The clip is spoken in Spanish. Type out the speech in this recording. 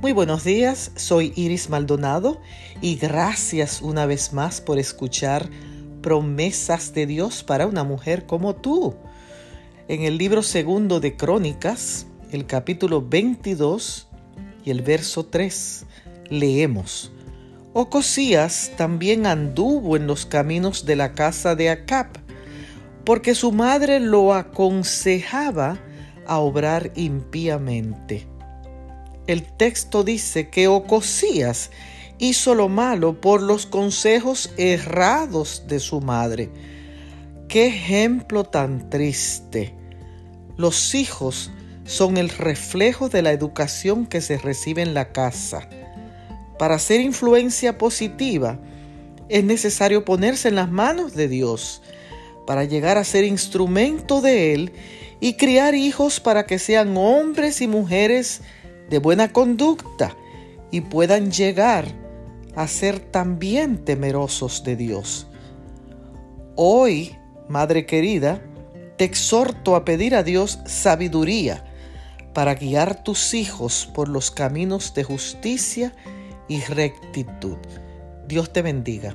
Muy buenos días, soy Iris Maldonado y gracias una vez más por escuchar promesas de Dios para una mujer como tú. En el libro segundo de Crónicas, el capítulo 22 y el verso 3, leemos. Ocosías también anduvo en los caminos de la casa de Acab, porque su madre lo aconsejaba a obrar impíamente el texto dice que Ocosías hizo lo malo por los consejos errados de su madre. Qué ejemplo tan triste. Los hijos son el reflejo de la educación que se recibe en la casa. Para ser influencia positiva, es necesario ponerse en las manos de Dios para llegar a ser instrumento de Él y criar hijos para que sean hombres y mujeres de buena conducta y puedan llegar a ser también temerosos de Dios. Hoy, Madre querida, te exhorto a pedir a Dios sabiduría para guiar tus hijos por los caminos de justicia y rectitud. Dios te bendiga.